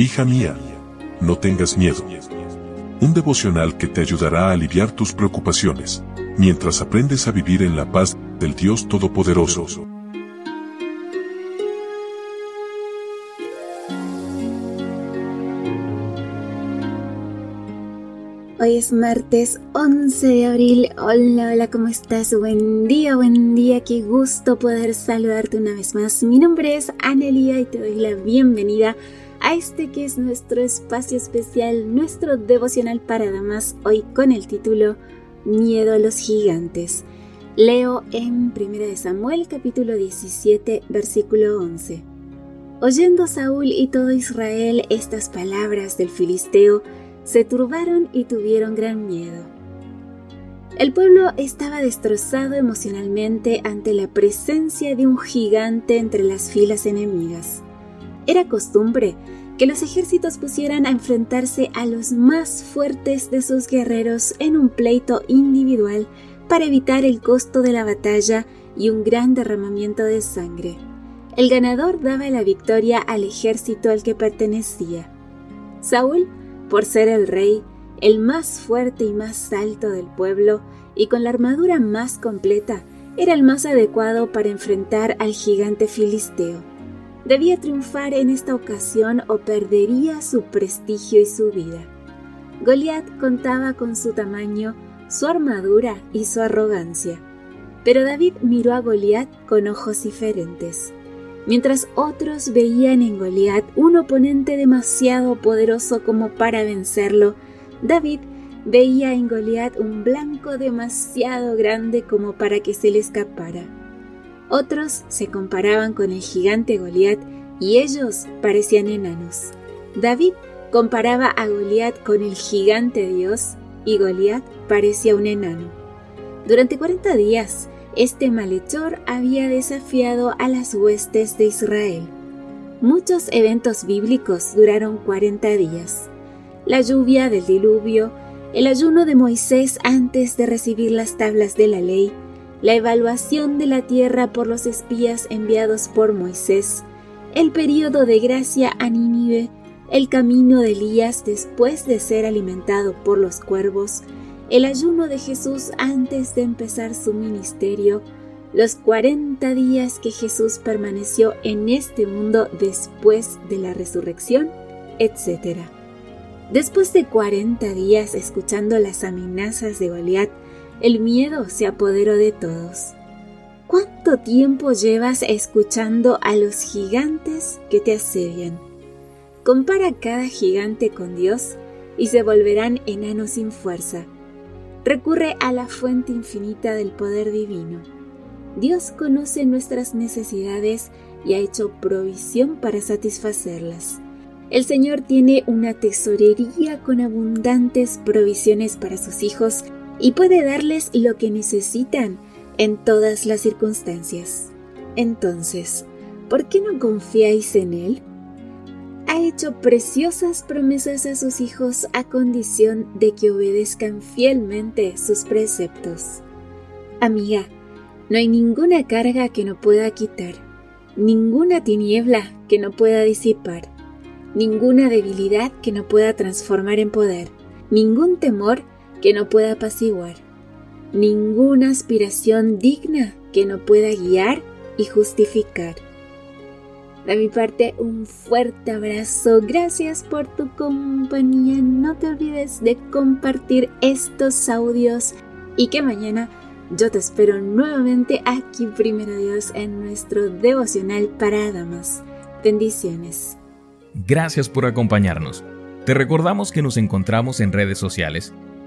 Hija mía, no tengas miedo. Un devocional que te ayudará a aliviar tus preocupaciones, mientras aprendes a vivir en la paz del Dios Todopoderoso. Hoy es martes 11 de abril. Hola, hola, ¿cómo estás? Buen día, buen día. Qué gusto poder saludarte una vez más. Mi nombre es Anelia y te doy la bienvenida este que es nuestro espacio especial, nuestro devocional para damas, hoy con el título Miedo a los gigantes. Leo en 1 Samuel capítulo 17 versículo 11. Oyendo Saúl y todo Israel estas palabras del filisteo, se turbaron y tuvieron gran miedo. El pueblo estaba destrozado emocionalmente ante la presencia de un gigante entre las filas enemigas. Era costumbre que los ejércitos pusieran a enfrentarse a los más fuertes de sus guerreros en un pleito individual para evitar el costo de la batalla y un gran derramamiento de sangre. El ganador daba la victoria al ejército al que pertenecía. Saúl, por ser el rey, el más fuerte y más alto del pueblo, y con la armadura más completa, era el más adecuado para enfrentar al gigante filisteo. Debía triunfar en esta ocasión o perdería su prestigio y su vida. Goliat contaba con su tamaño, su armadura y su arrogancia. Pero David miró a Goliat con ojos diferentes. Mientras otros veían en Goliat un oponente demasiado poderoso como para vencerlo, David veía en Goliat un blanco demasiado grande como para que se le escapara. Otros se comparaban con el gigante Goliat y ellos parecían enanos. David comparaba a Goliat con el gigante Dios y Goliat parecía un enano. Durante 40 días, este malhechor había desafiado a las huestes de Israel. Muchos eventos bíblicos duraron 40 días. La lluvia del diluvio, el ayuno de Moisés antes de recibir las tablas de la ley, la evaluación de la tierra por los espías enviados por Moisés, el período de gracia a Nínive, el camino de Elías después de ser alimentado por los cuervos, el ayuno de Jesús antes de empezar su ministerio, los 40 días que Jesús permaneció en este mundo después de la resurrección, etc. Después de 40 días escuchando las amenazas de Goliat, el miedo se apoderó de todos. ¿Cuánto tiempo llevas escuchando a los gigantes que te asedian? Compara cada gigante con Dios y se volverán enanos sin fuerza. Recurre a la fuente infinita del poder divino. Dios conoce nuestras necesidades y ha hecho provisión para satisfacerlas. El Señor tiene una tesorería con abundantes provisiones para sus hijos y puede darles lo que necesitan en todas las circunstancias. Entonces, ¿por qué no confiáis en Él? Ha hecho preciosas promesas a sus hijos a condición de que obedezcan fielmente sus preceptos. Amiga, no hay ninguna carga que no pueda quitar, ninguna tiniebla que no pueda disipar, ninguna debilidad que no pueda transformar en poder, ningún temor que no pueda apaciguar, ninguna aspiración digna que no pueda guiar y justificar. De mi parte, un fuerte abrazo. Gracias por tu compañía. No te olvides de compartir estos audios y que mañana yo te espero nuevamente aquí, primero Dios, en nuestro devocional para damas. Bendiciones. Gracias por acompañarnos. Te recordamos que nos encontramos en redes sociales